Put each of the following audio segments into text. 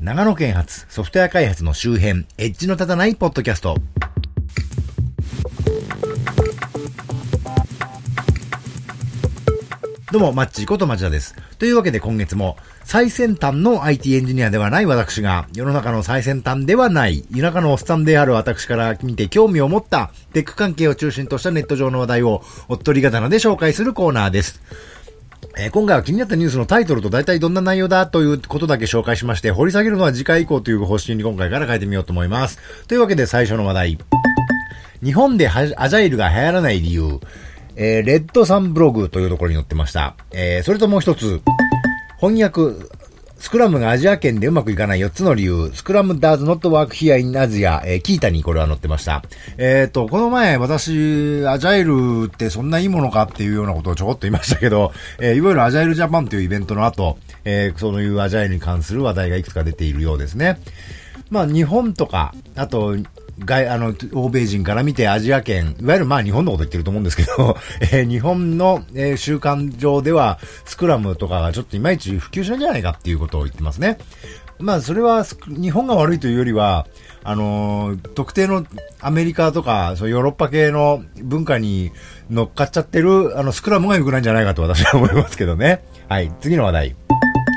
長野県発ソフトウェア開発の周辺、エッジの立たないポッドキャスト。どうも、マッチこと町田です。というわけで今月も、最先端の IT エンジニアではない私が、世の中の最先端ではない、田舎のおっさんである私から見て興味を持った、テック関係を中心としたネット上の話題を、おっとり刀で紹介するコーナーです。えー、今回は気になったニュースのタイトルと大体どんな内容だということだけ紹介しまして、掘り下げるのは次回以降という方針に今回から変えてみようと思います。というわけで最初の話題。日本でアジャイルが流行らない理由。えー、レッドサンブログというところに載ってました。えー、それともう一つ。翻訳、スクラムがアジア圏でうまくいかない4つの理由、スクラム does not work here in Asia、えー、キータにこれは載ってました。えっ、ー、と、この前私、アジャイルってそんないいものかっていうようなことをちょこっと言いましたけど、えー、いわゆるアジャイルジャパンというイベントの後、えー、そういうアジャイルに関する話題がいくつか出ているようですね。まあ、日本とか、あと、外、あの、欧米人から見てアジア圏、いわゆるまあ日本のこと言ってると思うんですけど、えー、日本の、えー、習慣上では、スクラムとかがちょっといまいち普及しないんじゃないかっていうことを言ってますね。まあ、それは、日本が悪いというよりは、あのー、特定のアメリカとか、そうヨーロッパ系の文化に乗っかっちゃってる、あの、スクラムが良くないんじゃないかと私は思いますけどね。はい、次の話題。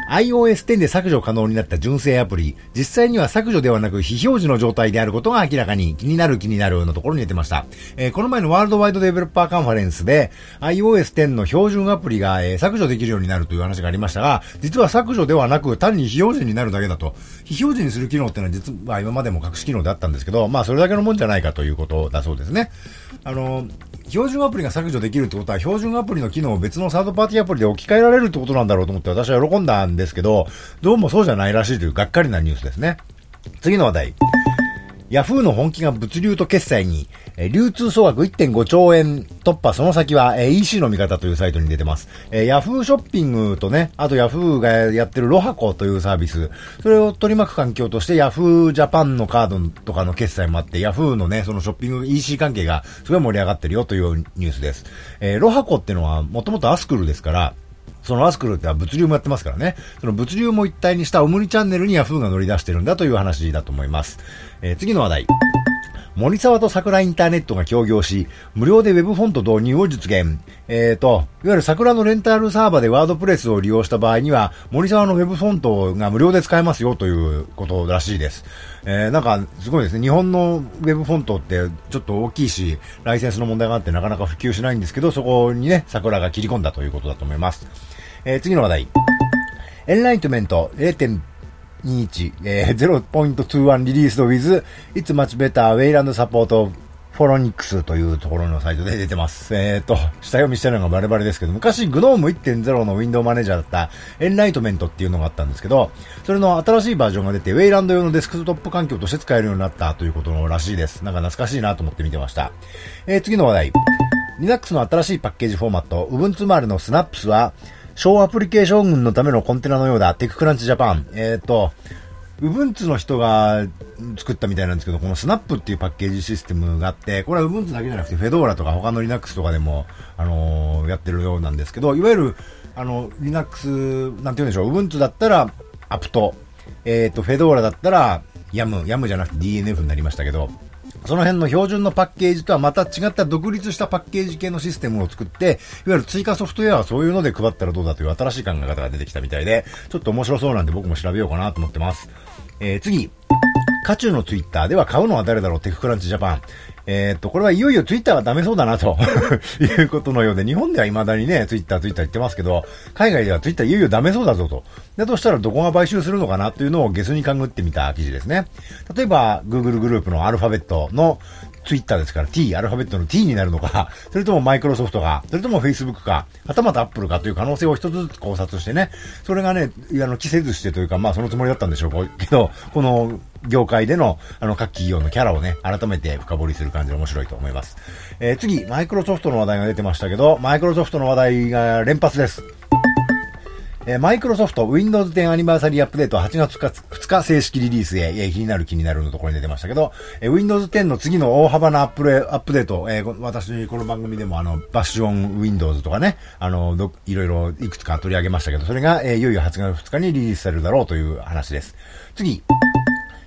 iOS 10で削除可能になった純正アプリ、実際には削除ではなく非表示の状態であることが明らかに気になる気になるのところに出てました。えー、この前のワールドワイドデベロッパーカンファレンスで iOS 10の標準アプリが、えー、削除できるようになるという話がありましたが、実は削除ではなく単に非表示になるだけだと。非表示にする機能ってのは実は今までも隠し機能であったんですけど、まあそれだけのもんじゃないかということだそうですね。あの、標準アプリが削除できるってことは、標準アプリの機能を別のサードパーティーアプリで置き換えられるってことなんだろうと思って私は喜んだんですけど、どうもそうじゃないらしいというがっかりなニュースですね。次の話題。ヤフーの本気が物流と決済に、え流通総額1.5兆円突破、その先は、え EC の見方というサイトに出てます。えヤフーショッピングとね、あとヤフーがやってるロハコというサービス、それを取り巻く環境としてヤフージャパンのカードとかの決済もあって、ヤフーのね、そのショッピング EC 関係がすごい盛り上がってるよというニュースです。えー、ロハコってのはもともとアスクルですから、そのアスクルっては物流もやってますからね。その物流も一体にしたオムニチャンネルにヤフーが乗り出してるんだという話だと思います。えー、次の話題。森沢と桜インターネットが協業し、無料で Web フォント導入を実現。えっ、ー、と、いわゆる桜のレンタルサーバーでワードプレスを利用した場合には、森沢の Web フォントが無料で使えますよということらしいです。えー、なんか、すごいですね。日本の Web フォントってちょっと大きいし、ライセンスの問題があってなかなか普及しないんですけど、そこにね、桜が切り込んだということだと思います。えー、次の話題。エンライトメント0.21、えー、0.21リリース with It's Much Better Wayland Support フォロニックスというところのサイトで出てます。えっ、ー、と、下読みしてるのがバレバレですけど、昔 GNOME 1.0のウィンドウマネージャーだったEnlightenment っていうのがあったんですけど、それの新しいバージョンが出て、 Wayland 用のデスクトップ環境として使えるようになったということらしいです。なんか懐かしいなと思って見てました。えー、次の話題。Linux の新しいパッケージフォーマット、Ubuntu 周りの Snaps は、小アプリケーション群のためのコンテナのようだ。 TechCrunch Japan。えっ、ー、と、 Ubuntu の人が作ったみたいなんですけど、この Snap っていうパッケージシステムがあって、これは Ubuntu だけじゃなくて、 Fedora とか他の Linux とかでも、あのー、やってるようなんですけど、いわゆる、あの、Linux、なんて言うんでしょう、ウブンツだったら、アプト、えっ、ー、と、フェドーラだったら、ヤム、ヤムじゃなくて DNF になりましたけど、その辺の標準のパッケージとはまた違った独立したパッケージ系のシステムを作って、いわゆる追加ソフトウェアはそういうので配ったらどうだという新しい考え方が出てきたみたいで、ちょっと面白そうなんで僕も調べようかなと思ってます。えー、次。渦中のツイッターでは買うのは誰だろうテククランチジャパン。えー、っと、これはいよいよツイッターはダメそうだなと いうことのようで、日本では未だにね、ツイッター、ツイッター言ってますけど、海外ではツイッターいよいよダメそうだぞと。だとしたらどこが買収するのかなというのをゲスに勘ぐってみた記事ですね。例えば、Google グループのアルファベットのツイッターですから T、アルファベットの T になるのか、それともマイクロソフトか、それとも Facebook か、はたまた Apple かという可能性を一つずつ考察してね、それがね、あの、着せずしてというか、まあそのつもりだったんでしょうけど、この業界での、あの、各企業のキャラをね、改めて深掘りする感じで面白いと思います。えー、次、マイクロソフトの話題が出てましたけど、マイクロソフトの話題が連発です。えー、マイクロソフト Windows 10アニバーサリーアップデート8月2日正式リリースへ、えー、気になる気になるのところに出てましたけど、えー、Windows 10の次の大幅なアップレアップデート、えー、私、この番組でもあの、バッシュオン Windows とかね、あの、どいろいろいくつか取り上げましたけど、それが、えー、いよいよ8月2日にリリースされるだろうという話です。次。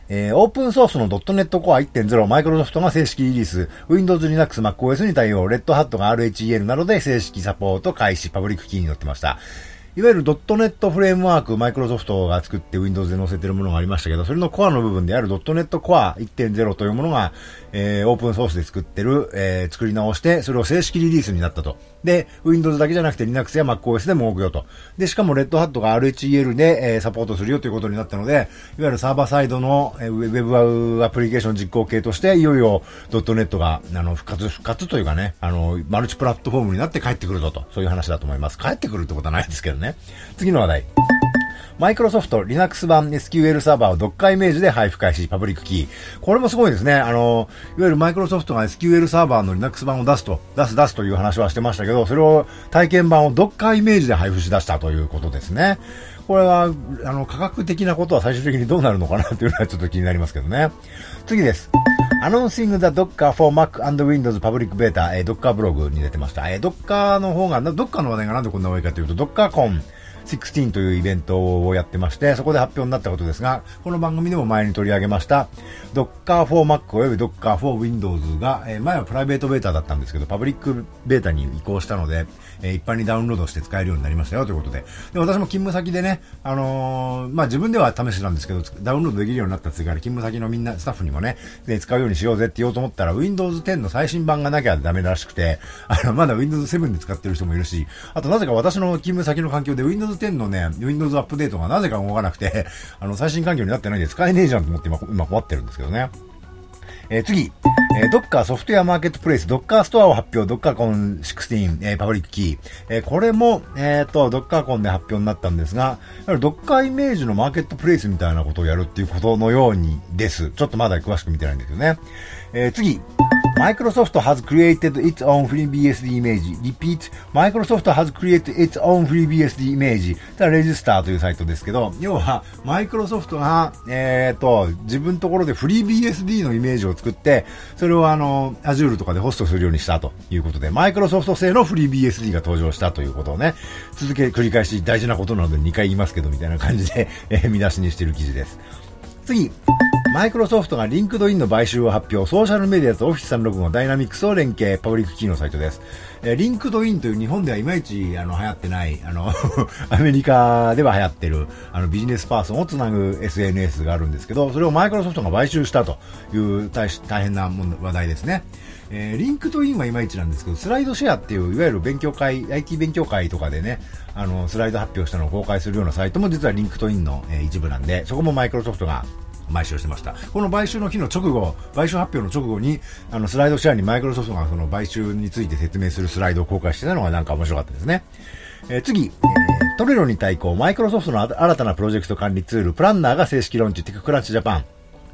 えー、オープンソースの .NET Core 1.0マイクロソフトが正式リリース、Windows、Linux、MacOS に対応、Red Hat が RHEL などで正式サポート開始、パブリックキーに載ってました。いわゆるドットネットフレームワーク、マイクロソフトが作って Windows で載せてるものがありましたけど、それのコアの部分であるドットネットコア1.0というものが、えー、オープンソースで作ってる、えー、作り直して、それを正式リリースになったと。で、Windows だけじゃなくて Linux や MacOS でも動くよと。で、しかも Red Hat が RHEL で、えー、サポートするよということになったので、いわゆるサーバーサイドの、えー、ウェブアプリケーション実行系として、いよいよドットネットが、あの、復活、復活というかね、あの、マルチプラットフォームになって帰ってくるぞと。そういう話だと思います。帰ってくるってことはないですけどね。ね次の話題。マイクロソフト Linux 版 SQL サーバーを Docker イメージで配布開始、パブリックキー。これもすごいですね。あの、いわゆるマイクロソフトが SQL サーバーの Linux 版を出すと、出す出すという話はしてましたけど、それを体験版を Docker イメージで配布し出したということですね。これは、あの、科学的なことは最終的にどうなるのかなっていうのはちょっと気になりますけどね。次です。Announcing the Docker for Mac and Windows Public Beta、えー、ブログに出てました。えー、Docker の方が、ドッカーの話題がなんでこんな多いかというと、ドッカーコン16というイベントをやってまして、そこで発表になったことですが、この番組でも前に取り上げました、Docker for Mac および Docker for Windows が、え、前はプライベートベータだったんですけど、パブリックベータに移行したので、え、一般にダウンロードして使えるようになりましたよということで。で、私も勤務先でね、あのー、まあ、自分では試してたんですけど、ダウンロードできるようになった次から勤務先のみんな、スタッフにもね、で、使うようにしようぜって言おうと思ったら、Windows 10の最新版がなきゃダメらしくて、あの、まだ Windows 7で使ってる人もいるし、あとなぜか私の勤務先の環境で Windows 10のね、Windows アップデートがなぜか動かなくて、あの、最新環境になってないんで使えねえじゃんと思って今、今困ってるんですけどね。えー、次、えー、ドッカーソフトウェアマーケットプレイス、ドッカーストアを発表、ドッカーコン16、えー、パブリックキー。えー、これも、えっ、ー、と、ドッカーコンで発表になったんですが、ドッカーイメージのマーケットプレイスみたいなことをやるっていうことのようにです。ちょっとまだ詳しく見てないんですけどね。えー、次、Microsoft has created its own FreeBSD image. Repeat, Microsoft has created its own FreeBSD image. ただ、レジスターというサイトですけど、要は、マイクロソフトが、えっ、ー、と、自分のところで FreeBSD のイメージを作って、それをあの、Azure とかでホストするようにしたということで、マイクロソフト製の FreeBSD が登場したということをね、続け、繰り返し大事なことなので2回言いますけど、みたいな感じで、えー、見出しにしている記事です。次、マイクロソフトが LinkedIn の買収を発表、ソーシャルメディアとオフィス365ダイナミックスを連携、 Publickey のサイトです。えー、 LinkedIn という日本ではいまいちあの流行ってない、あの アメリカでは流行ってるあのビジネスパーソンをつなぐ SNS があるんですけど、それをマイクロソフトが買収したという大変な話題ですね。えー、 LinkedIn はいまいちなんですけど、 SlideShare っていう、いわゆる勉強会、IT 勉強会とかでね、あの、スライド発表したのを公開するようなサイトも実は LinkedIn の、えー、一部なんで、そこもマイクロソフトが買収してました。この買収の日の直後、買収発表の直後に、あの、 SlideShare にマイクロソフトがその買収について説明するスライドを公開してたのがなんか面白かったですね。えー、次、え、 Trello に対抗、マイクロソフトの新たなプロジェクト管理ツール、プランナーが正式ローンチ、 TechCrunch Japan。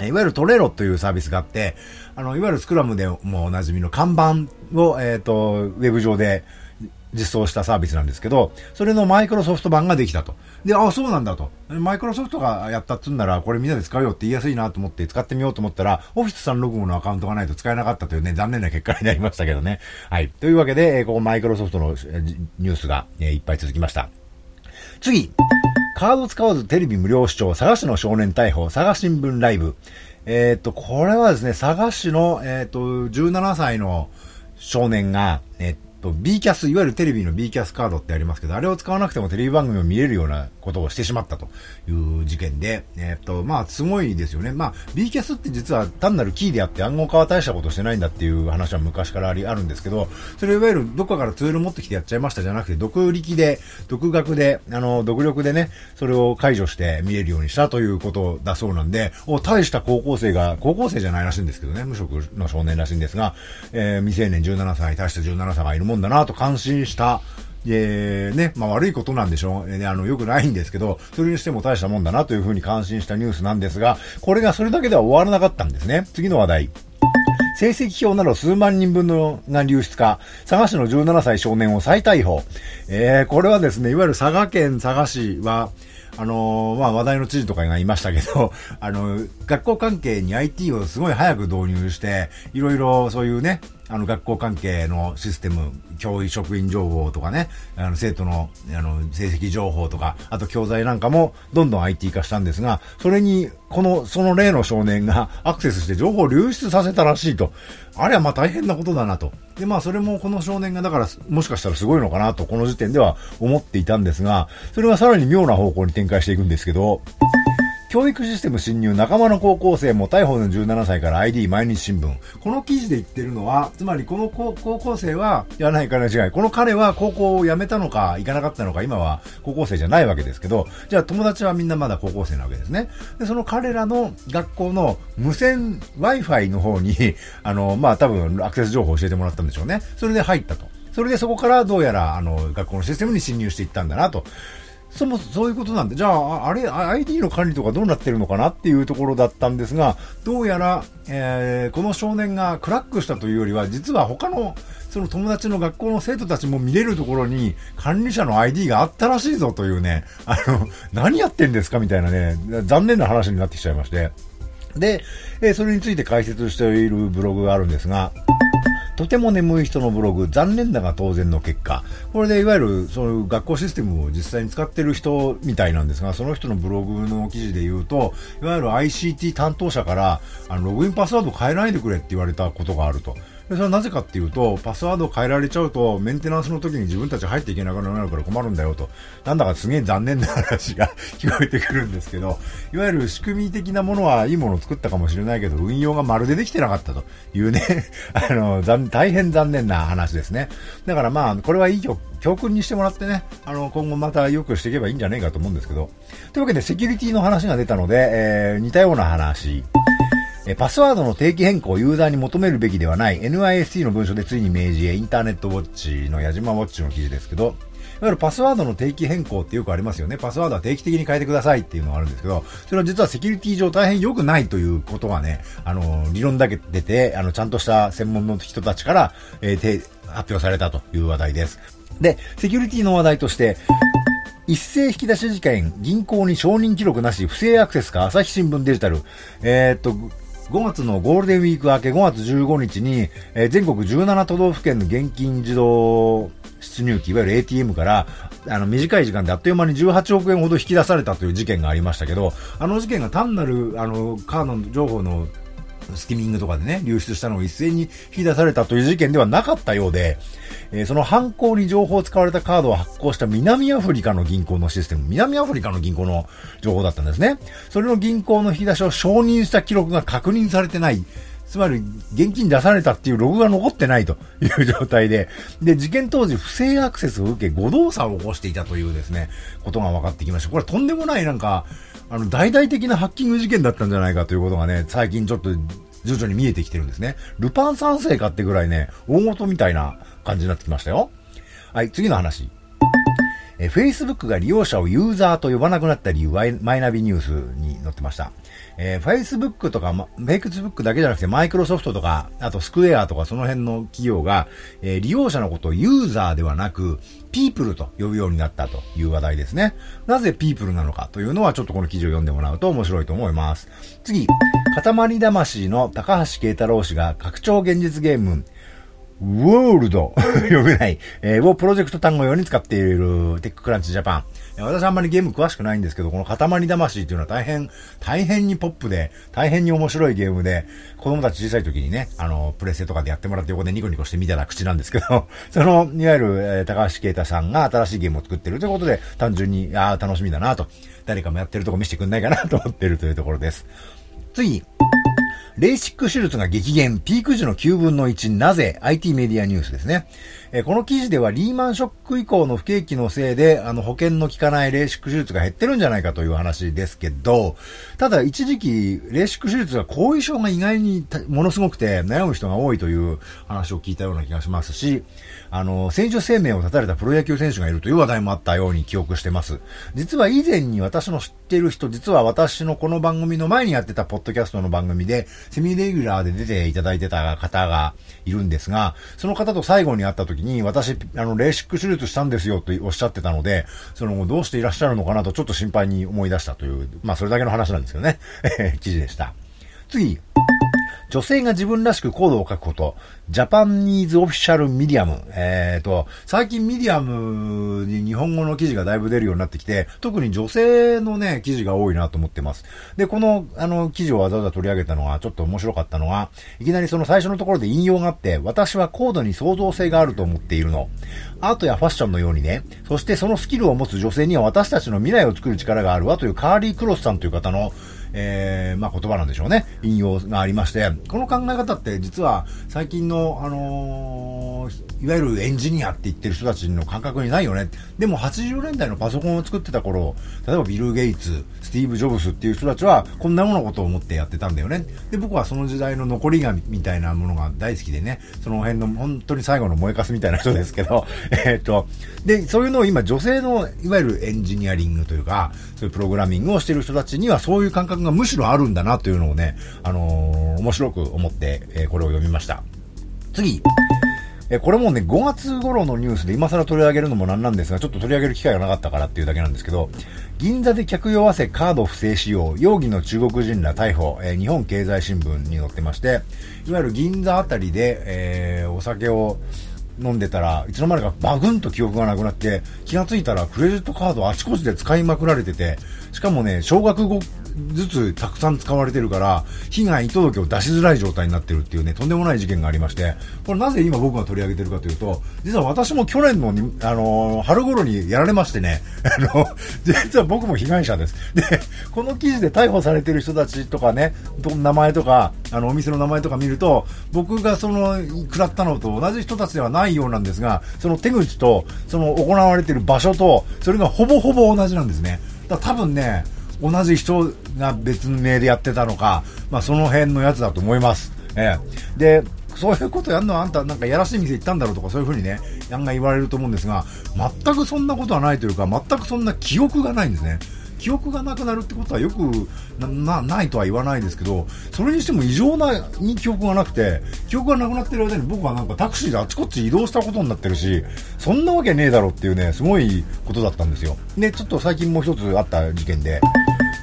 いわゆるトレロというサービスがあって、あの、いわゆるスクラムでもおなじみの看板を、えっ、ー、と、ウェブ上で実装したサービスなんですけど、それのマイクロソフト版ができたと。で、あ、そうなんだと。マイクロソフトがやったっつんなら、これみんなで使うよって言いやすいなと思って使ってみようと思ったら、オフィス365のアカウントがないと使えなかったというね、残念な結果になりましたけどね。はい。というわけで、えここマイクロソフトのニュースが、えいっぱい続きました。次。カード使わずテレビ無料視聴、佐賀市の少年逮捕、佐賀新聞ライブ。えっ、と、これはですね、佐賀市の、えっ、と、17歳の少年が、えっ、と、B キャス、いわゆるテレビの B キャスカードってありますけど、あれを使わなくてもテレビ番組を見れるようなことをしてしまったという事件で、えっと、まあ、すごいですよね。まあ、B キャスって実は単なるキーであって暗号化は大したことしてないんだっていう話は昔からあり、あるんですけど、それいわゆるどっかからツール持ってきてやっちゃいましたじゃなくて、独力で、独学で、あの、独力でね、それを解除して見れるようにしたということだそうなんで、お、大した高校生が、高校生じゃないらしいんですけどね、無職の少年らしいんですが、えー、未成年17歳、大した17歳がいるももんだなと感心した、えー、ね、まあ悪いことなんでしょうね、あの、良くないんですけど、それにしても大したもんだなというふうに感心したニュースなんですが、これがそれだけでは終わらなかったんですね。次の話題。成績表など数万人分のが流出か、佐賀市の17歳少年を再逮捕。えー、これはですね、いわゆる佐賀県佐賀市は、あのー、まあ、話題の知事とかがいましたけど、あの、学校関係に IT をすごい早く導入して、いろいろそういうね、あの、学校関係のシステム、教育職員情報とかね、あの、生徒の、あの、成績情報とか、あと教材なんかもどんどん IT 化したんですが、それに、この、その例の少年が アクセスして情報を流出させたらしいと。あれはまあ大変なことだなと。で、まあそれもこの少年がだから、もしかしたらすごいのかなと、この時点では思っていたんですが、それがさらに妙な方向に展開していくんですけど、教育システム侵入、仲間の高校生も逮捕の17歳から ID 毎日新聞。この記事で言ってるのは、つまりこの高校生は、やらないから違い。この彼は高校を辞めたのか、行かなかったのか、今は高校生じゃないわけですけど、じゃあ友達はみんなまだ高校生なわけですね。で、その彼らの学校の無線 Wi-Fi の方に、あの、まあ多分アクセス情報を教えてもらったんでしょうね。それで入ったと。それでそこからどうやら、あの、学校のシステムに侵入していったんだなと。そもそもそういうことなんで、じゃあ、あれ、ID の管理とかどうなってるのかなっていうところだったんですが、どうやら、えー、この少年がクラックしたというよりは、実は他の、その友達の学校の生徒たちも見れるところに管理者の ID があったらしいぞというね、あの、何やってんですかみたいなね、残念な話になってきちゃいまして。で、えー、それについて解説しているブログがあるんですが、とても眠い人のブログ、残念だが当然の結果。これでいわゆる、その学校システムを実際に使ってる人みたいなんですが、その人のブログの記事で言うと、いわゆる ICT 担当者から、あの、ログインパスワード変えないでくれって言われたことがあると。でそれはなぜかっていうと、パスワードを変えられちゃうと、メンテナンスの時に自分たち入っていけなくなるから困るんだよと。なんだかすげえ残念な話が 聞こえてくるんですけど、いわゆる仕組み的なものはいいものを作ったかもしれないけど、運用がまるでできてなかったというね あの、大変残念な話ですね。だからまあ、これはいい教訓にしてもらってね、あの、今後また良くしていけばいいんじゃないかと思うんですけど。というわけで、セキュリティの話が出たので、えー、似たような話。パスワードの定期変更をユーザーに求めるべきではない NIST の文書でついに明示へインターネットウォッチの矢島ウォッチの記事ですけど、いわゆるパスワードの定期変更ってよくありますよね。パスワードは定期的に変えてくださいっていうのがあるんですけど、それは実はセキュリティ上大変良くないということがね、あの、理論だけ出て、あの、ちゃんとした専門の人たちから、えー、発表されたという話題です。で、セキュリティの話題として、一斉引き出し事件、銀行に承認記録なし、不正アクセスか、朝日新聞デジタル。えー、っと、5月のゴールデンウィーク明け5月15日に、えー、全国17都道府県の現金自動出入機、いわゆる ATM から、あの、短い時間であっという間に18億円ほど引き出されたという事件がありましたけど、あの事件が単なる、あの、カード情報のスキミングとかでね、流出したのを一斉に引き出されたという事件ではなかったようで、えー、その犯行に情報を使われたカードを発行した南アフリカの銀行のシステム、南アフリカの銀行の情報だったんですね。それの銀行の引き出しを承認した記録が確認されてない。つまり、現金出されたっていうログが残ってないという状態で、で、事件当時不正アクセスを受け誤動作を起こしていたというですね、ことが分かってきました。これとんでもないなんか、あの、大々的なハッキング事件だったんじゃないかということがね、最近ちょっと徐々に見えてきてるんですね。ルパン三世かってぐらいね、大元みたいな感じになってきましたよ。はい、次の話。え、Facebook が利用者をユーザーと呼ばなくなった理由、マイナビニュースに載ってました。えー、Facebook とか、ま、Facebook だけじゃなくて、Microsoft とか、あとスクエアとかその辺の企業が、えー、利用者のことをユーザーではなく、People と呼ぶようになったという話題ですね。なぜ People なのかというのは、ちょっとこの記事を読んでもらうと面白いと思います。次、塊魂の高橋慶太郎氏が拡張現実ゲーム、ウォールド読めない、えー、をプロジェクト単語用に使っているテッククランチジャパン。私あんまりゲーム詳しくないんですけど、この塊魂っていうのは大変、大変にポップで、大変に面白いゲームで、子供たち小さい時にね、あの、プレステとかでやってもらって横でニコニコして見たら口なんですけど、その、いわゆる、えー、高橋啓太さんが新しいゲームを作ってるということで、単純に、ああ、楽しみだなと、誰かもやってるとこ見せてくんないかなと思ってるというところです。次、レーシック手術が激減、ピーク時の9分の1、なぜ ?IT メディアニュースですね。え、この記事ではリーマンショック以降の不景気のせいで、あの、保険の効かないレーシック手術が減ってるんじゃないかという話ですけど、ただ一時期、レーシック手術は後遺症が意外にものすごくて悩む人が多いという話を聞いたような気がしますし、あの、選手生命を絶たれたプロ野球選手がいるという話題もあったように記憶してます。実は以前に私の知っている人、実は私のこの番組の前にやってたポッドキャストの番組で、セミレギュラーで出ていただいてた方がいるんですが、その方と最後に会った時に、私、あの、レーシック手術したんですよとおっしゃってたので、その、どうしていらっしゃるのかなとちょっと心配に思い出したという、まあ、それだけの話なんですけどね。記事でした。次。女性が自分らしくコードを書くこと。 Japanese Official Medium。えっ、ー、と、最近ミディアムに日本語の記事がだいぶ出るようになってきて、特に女性のね、記事が多いなと思ってます。で、この、あの、記事をわざわざ取り上げたのは、ちょっと面白かったのは、いきなりその最初のところで引用があって、私はコードに創造性があると思っているの。アートやファッションのようにね、そしてそのスキルを持つ女性には私たちの未来を作る力があるわというカーリー・クロスさんという方のえー、まあ、言葉なんでしょうね。引用がありまして、この考え方って実は最近の、あのー、いわゆるエンジニアって言ってる人たちの感覚にないよね。でも80年代のパソコンを作ってた頃、例えばビル・ゲイツ、スティーブ・ジョブスっていう人たちはこんなものことを思ってやってたんだよね。で、僕はその時代の残り紙みたいなものが大好きでね、その辺の本当に最後の燃えかすみたいな人ですけど、えっと、で、そういうのを今女性のいわゆるエンジニアリングというか、そういうプログラミングをしてる人たちにはそういう感覚がむしろあるんだなというのをね、あのー、面白く思って、えー、これを読みました。次。えこれもね、5月頃のニュースで今更取り上げるのもなんなんですが、ちょっと取り上げる機会がなかったからっていうだけなんですけど、銀座で客酔わせカード不正使用、容疑の中国人ら逮捕、えー、日本経済新聞に載ってまして、いわゆる銀座あたりで、えー、お酒を飲んでたらいつの間にかバグンと記憶がなくなって気がついたらクレジットカードあちこちで使いまくられててしかもね小学ずつたくさん使われてるから、被害届を出しづらい状態になってるっていうね、とんでもない事件がありまして、これなぜ今僕が取り上げてるかというと、実は私も去年の、あのー、春頃にやられましてね、あの、実は僕も被害者です。で、この記事で逮捕されてる人たちとかね、名前とか、あの、お店の名前とか見ると、僕がその、食らったのと同じ人たちではないようなんですが、その手口と、その行われてる場所と、それがほぼほぼ同じなんですね。だ多分ね、同じ人が別名でやってたのか、まあ、その辺のやつだと思います。ええ。で、そういうことやるのはあんたなんかやらしい店行ったんだろうとかそういうふうにね、やんが言われると思うんですが、全くそんなことはないというか、全くそんな記憶がないんですね。記憶がなくなるってことはよくないとは言わないですけどそれにしても異常なに記憶がなくて記憶がなくなってる間に僕はなんかタクシーであちこち移動したことになってるしそんなわけねえだろっていうねすごいことだったんですよ。でちょっと最近もう一つあった事件で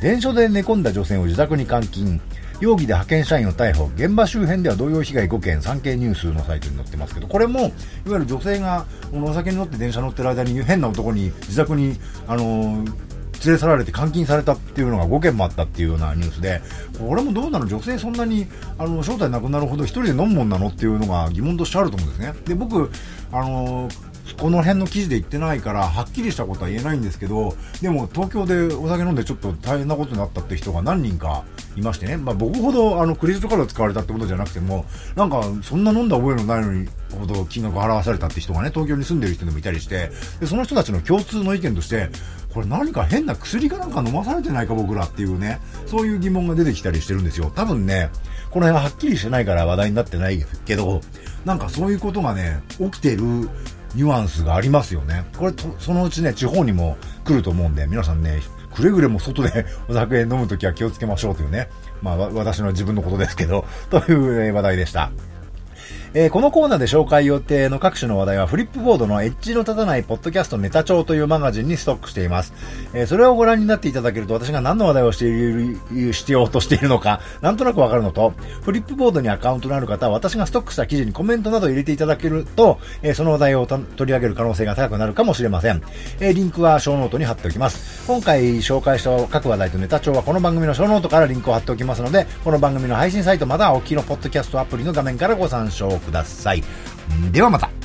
電車で寝込んだ女性を自宅に監禁。容疑で派遣社員を逮捕。現場周辺では同様被害5件。産経ニュースのサイトに載ってますけどこれもいわゆる女性がお酒に乗って電車乗ってる間に変な男に自宅にあのー連れ去られて監禁されたっていうのが5件もあったっていうようなニュースで、これもどうなの？女性そんなに、あの、正体なくなるほど1人で飲むもんなの？っていうのが疑問としてあると思うんですね。で、僕、あのこの辺の記事で言ってないからはっきりしたことは言えないんですけどでも東京でお酒飲んでちょっと大変なことになったって人が何人かいましてね、まあ、僕ほどあのクレジットカード使われたってことじゃなくてもなんかそんな飲んだ覚えのないのにほど金額払わされたって人がね東京に住んでる人でもいたりしてでその人たちの共通の意見としてこれ何か変な薬かなんか飲まされてないか僕らっていうねそういう疑問が出てきたりしてるんですよ。多分ねこの辺ははっきりしてないから話題になってないけどなんかそういうことがね起きてるニュアンスがありますよね。これそのうちね地方にも来ると思うんで皆さんねくれぐれも外で お酒飲むときは気をつけましょうというねまあ私の自分のことですけどという話題でした。えー、このコーナーで紹介予定の各種の話題はフリップボードのエッジの立たないポッドキャストネタ帳というマガジンにストックしています。えー、それをご覧になっていただけると私が何の話題をしている、してようとしているのか、なんとなくわかるのと、フリップボードにアカウントのある方は私がストックした記事にコメントなど入れていただけると、えー、その話題を取り上げる可能性が高くなるかもしれません。えリンクはショーノートに貼っておきます。今回紹介した各話題とネタ帳はこの番組のショーノートからリンクを貼っておきますので、この番組の配信サイトまたはお聞きのポッドキャストアプリの画面からご参照ください。ではまた。